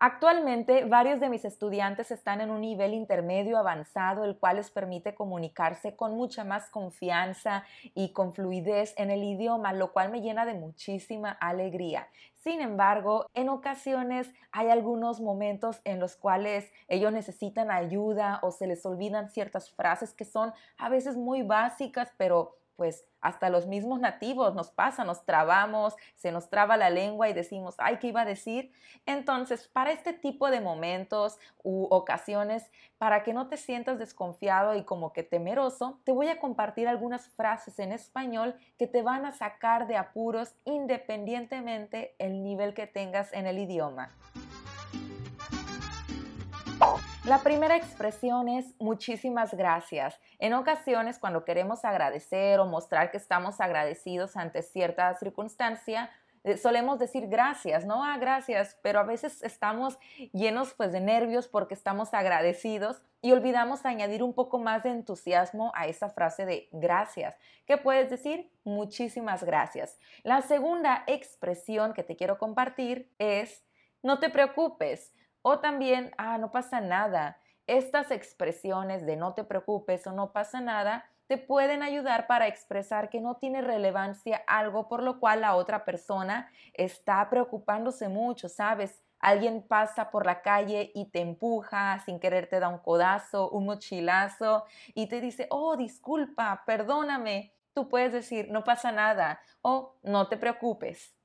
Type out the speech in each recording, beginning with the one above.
Actualmente, varios de mis estudiantes están en un nivel intermedio avanzado, el cual les permite comunicarse con mucha más confianza y con fluidez en el idioma, lo cual me llena de muchísima alegría. Sin embargo, en ocasiones hay algunos momentos en los cuales ellos necesitan ayuda o se les olvidan ciertas frases que son a veces muy básicas, pero pues hasta los mismos nativos nos pasa, nos trabamos, se nos traba la lengua y decimos, ay, ¿qué iba a decir? Entonces, para este tipo de momentos u ocasiones, para que no te sientas desconfiado y como que temeroso, te voy a compartir algunas frases en español que te van a sacar de apuros independientemente el nivel que tengas en el idioma. La primera expresión es muchísimas gracias. En ocasiones cuando queremos agradecer o mostrar que estamos agradecidos ante cierta circunstancia, eh, solemos decir gracias, ¿no? Ah, gracias, pero a veces estamos llenos pues de nervios porque estamos agradecidos y olvidamos añadir un poco más de entusiasmo a esa frase de gracias. ¿Qué puedes decir? Muchísimas gracias. La segunda expresión que te quiero compartir es no te preocupes. O también, ah, no pasa nada. Estas expresiones de no te preocupes o no pasa nada te pueden ayudar para expresar que no tiene relevancia algo por lo cual la otra persona está preocupándose mucho, ¿sabes? Alguien pasa por la calle y te empuja, sin querer te da un codazo, un mochilazo y te dice, oh, disculpa, perdóname. Tú puedes decir, no pasa nada o no te preocupes.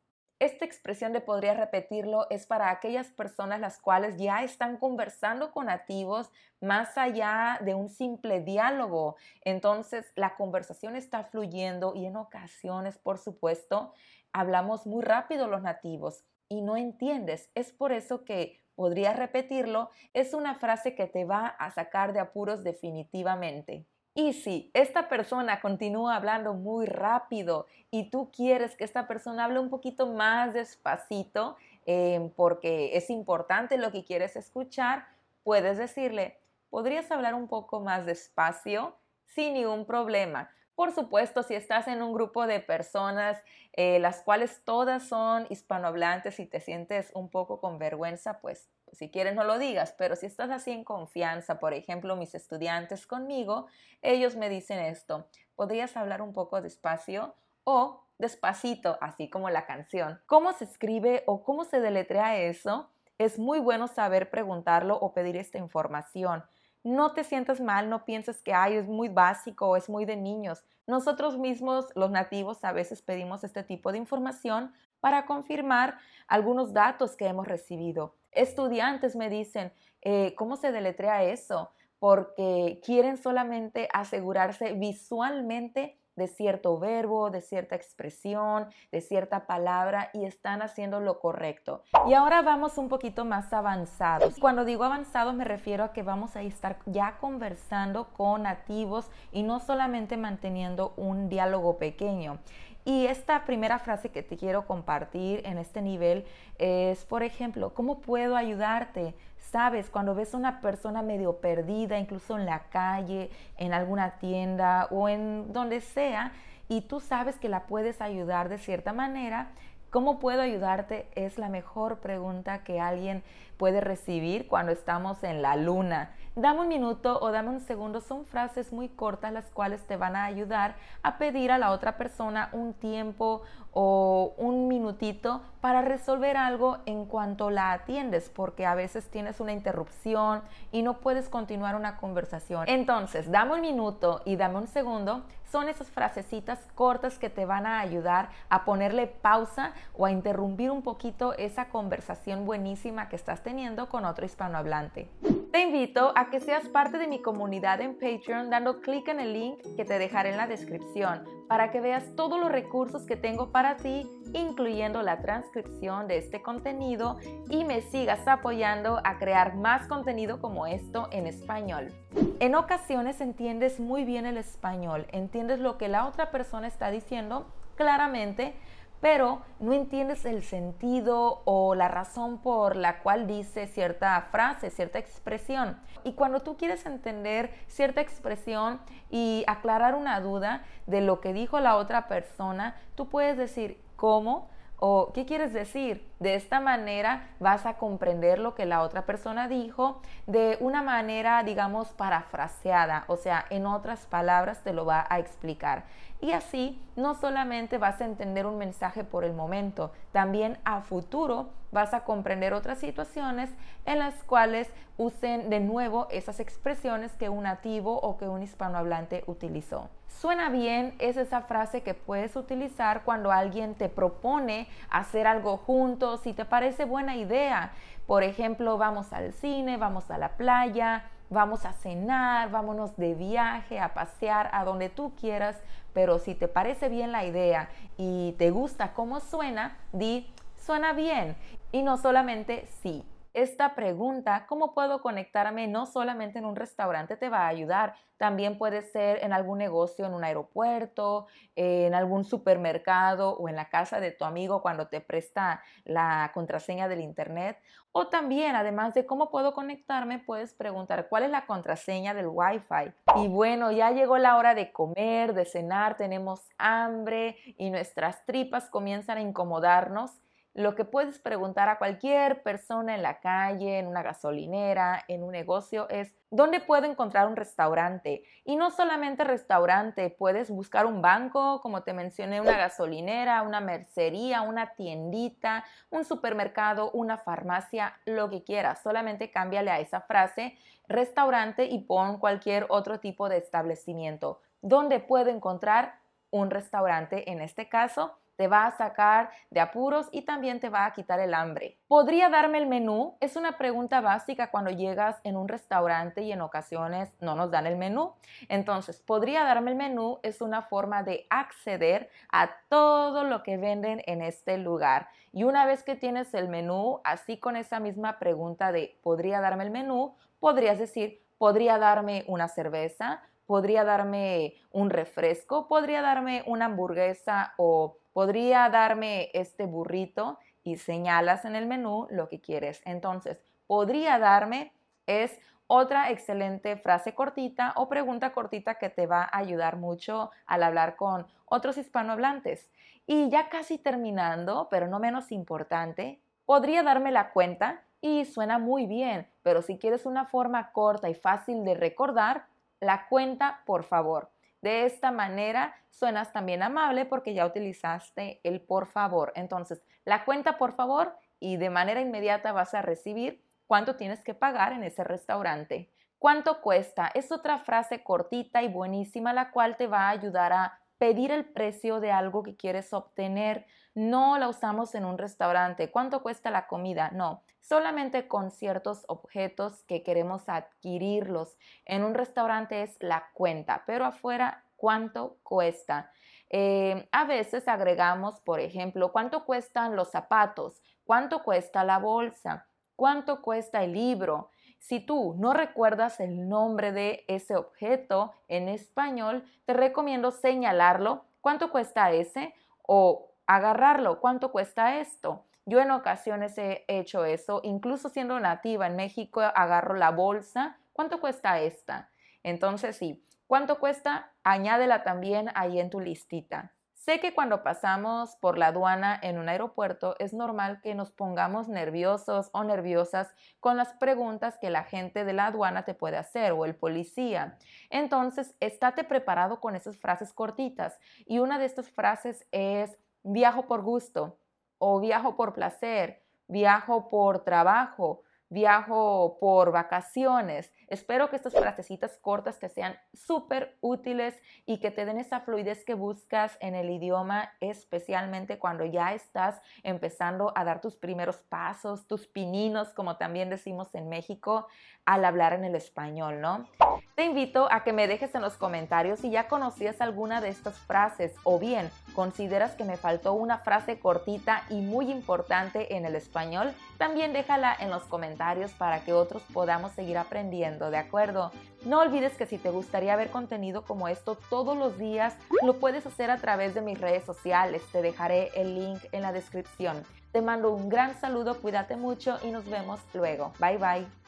Esta expresión de podría repetirlo es para aquellas personas las cuales ya están conversando con nativos más allá de un simple diálogo. Entonces la conversación está fluyendo y en ocasiones, por supuesto, hablamos muy rápido los nativos y no entiendes. Es por eso que podría repetirlo. Es una frase que te va a sacar de apuros definitivamente. Y si esta persona continúa hablando muy rápido y tú quieres que esta persona hable un poquito más despacito, eh, porque es importante lo que quieres escuchar, puedes decirle, ¿podrías hablar un poco más despacio? Sin ningún problema. Por supuesto, si estás en un grupo de personas eh, las cuales todas son hispanohablantes y te sientes un poco con vergüenza, pues si quieres no lo digas, pero si estás así en confianza, por ejemplo, mis estudiantes conmigo, ellos me dicen esto, ¿podrías hablar un poco despacio o despacito, así como la canción? ¿Cómo se escribe o cómo se deletrea eso? Es muy bueno saber preguntarlo o pedir esta información. No te sientas mal, no pienses que Ay, es muy básico o es muy de niños. Nosotros mismos, los nativos, a veces pedimos este tipo de información para confirmar algunos datos que hemos recibido. Estudiantes me dicen, eh, ¿cómo se deletrea eso? Porque quieren solamente asegurarse visualmente de cierto verbo, de cierta expresión, de cierta palabra y están haciendo lo correcto. Y ahora vamos un poquito más avanzados. Cuando digo avanzados me refiero a que vamos a estar ya conversando con nativos y no solamente manteniendo un diálogo pequeño. Y esta primera frase que te quiero compartir en este nivel es, por ejemplo, ¿cómo puedo ayudarte? Sabes, cuando ves a una persona medio perdida, incluso en la calle, en alguna tienda o en donde sea, y tú sabes que la puedes ayudar de cierta manera, ¿cómo puedo ayudarte? Es la mejor pregunta que alguien puede recibir cuando estamos en la luna Dame un minuto o dame un segundo son frases muy cortas las cuales te van a ayudar a pedir a la otra persona un tiempo o un minutito para resolver algo en cuanto la atiendes, porque a veces tienes una interrupción y no puedes continuar una conversación. Entonces, dame un minuto y dame un segundo. Son esas frasecitas cortas que te van a ayudar a ponerle pausa o a interrumpir un poquito esa conversación buenísima que estás teniendo con otro hispanohablante. Te invito a que seas parte de mi comunidad en Patreon dando clic en el link que te dejaré en la descripción para que veas todos los recursos que tengo para ti, incluyendo la transcripción de este contenido y me sigas apoyando a crear más contenido como esto en español. En ocasiones entiendes muy bien el español, entiendes lo que la otra persona está diciendo claramente, pero no entiendes el sentido o la razón por la cual dice cierta frase, cierta expresión. Y cuando tú quieres entender cierta expresión y aclarar una duda de lo que dijo la otra persona, tú puedes decir, ¿cómo? ¿O qué quieres decir? De esta manera vas a comprender lo que la otra persona dijo de una manera, digamos, parafraseada, o sea, en otras palabras te lo va a explicar. Y así no solamente vas a entender un mensaje por el momento, también a futuro vas a comprender otras situaciones en las cuales usen de nuevo esas expresiones que un nativo o que un hispanohablante utilizó. Suena bien es esa frase que puedes utilizar cuando alguien te propone hacer algo juntos si te parece buena idea. Por ejemplo, vamos al cine, vamos a la playa, vamos a cenar, vámonos de viaje, a pasear, a donde tú quieras, pero si te parece bien la idea y te gusta cómo suena, di, suena bien. Y no solamente sí, esta pregunta, ¿cómo puedo conectarme? No solamente en un restaurante te va a ayudar, también puede ser en algún negocio, en un aeropuerto, en algún supermercado o en la casa de tu amigo cuando te presta la contraseña del internet. O también, además de cómo puedo conectarme, puedes preguntar cuál es la contraseña del Wi-Fi. Y bueno, ya llegó la hora de comer, de cenar, tenemos hambre y nuestras tripas comienzan a incomodarnos lo que puedes preguntar a cualquier persona en la calle, en una gasolinera, en un negocio es, ¿dónde puedo encontrar un restaurante? Y no solamente restaurante, puedes buscar un banco, como te mencioné, una gasolinera, una mercería, una tiendita, un supermercado, una farmacia, lo que quieras. Solamente cámbiale a esa frase restaurante y pon cualquier otro tipo de establecimiento. ¿Dónde puedo encontrar un restaurante en este caso? Te va a sacar de apuros y también te va a quitar el hambre. ¿Podría darme el menú? Es una pregunta básica cuando llegas en un restaurante y en ocasiones no nos dan el menú. Entonces, ¿podría darme el menú? Es una forma de acceder a todo lo que venden en este lugar. Y una vez que tienes el menú, así con esa misma pregunta de ¿podría darme el menú? Podrías decir, ¿podría darme una cerveza? ¿Podría darme un refresco? ¿Podría darme una hamburguesa o podría darme este burrito y señalas en el menú lo que quieres. Entonces, podría darme es otra excelente frase cortita o pregunta cortita que te va a ayudar mucho al hablar con otros hispanohablantes. Y ya casi terminando, pero no menos importante, podría darme la cuenta y suena muy bien, pero si quieres una forma corta y fácil de recordar, la cuenta, por favor. De esta manera suenas también amable porque ya utilizaste el por favor. Entonces, la cuenta por favor y de manera inmediata vas a recibir cuánto tienes que pagar en ese restaurante. ¿Cuánto cuesta? Es otra frase cortita y buenísima la cual te va a ayudar a pedir el precio de algo que quieres obtener. No la usamos en un restaurante. ¿Cuánto cuesta la comida? No, solamente con ciertos objetos que queremos adquirirlos. En un restaurante es la cuenta, pero afuera, ¿cuánto cuesta? Eh, a veces agregamos, por ejemplo, cuánto cuestan los zapatos, cuánto cuesta la bolsa, cuánto cuesta el libro. Si tú no recuerdas el nombre de ese objeto en español, te recomiendo señalarlo, cuánto cuesta ese o agarrarlo, cuánto cuesta esto. Yo en ocasiones he hecho eso, incluso siendo nativa en México, agarro la bolsa. ¿Cuánto cuesta esta? Entonces sí, ¿cuánto cuesta? Añádela también ahí en tu listita. Sé que cuando pasamos por la aduana en un aeropuerto es normal que nos pongamos nerviosos o nerviosas con las preguntas que la gente de la aduana te puede hacer o el policía. Entonces, estate preparado con esas frases cortitas y una de estas frases es viajo por gusto o viajo por placer, viajo por trabajo, viajo por vacaciones. Espero que estas frasecitas cortas que sean súper útiles y que te den esa fluidez que buscas en el idioma, especialmente cuando ya estás empezando a dar tus primeros pasos, tus pininos, como también decimos en México, al hablar en el español, ¿no? Te invito a que me dejes en los comentarios si ya conocías alguna de estas frases o bien consideras que me faltó una frase cortita y muy importante en el español, también déjala en los comentarios para que otros podamos seguir aprendiendo, ¿de acuerdo? No olvides que si te gustaría ver contenido como esto todos los días, lo puedes hacer a través de mis redes sociales. Te dejaré el link en la descripción. Te mando un gran saludo, cuídate mucho y nos vemos luego. Bye bye.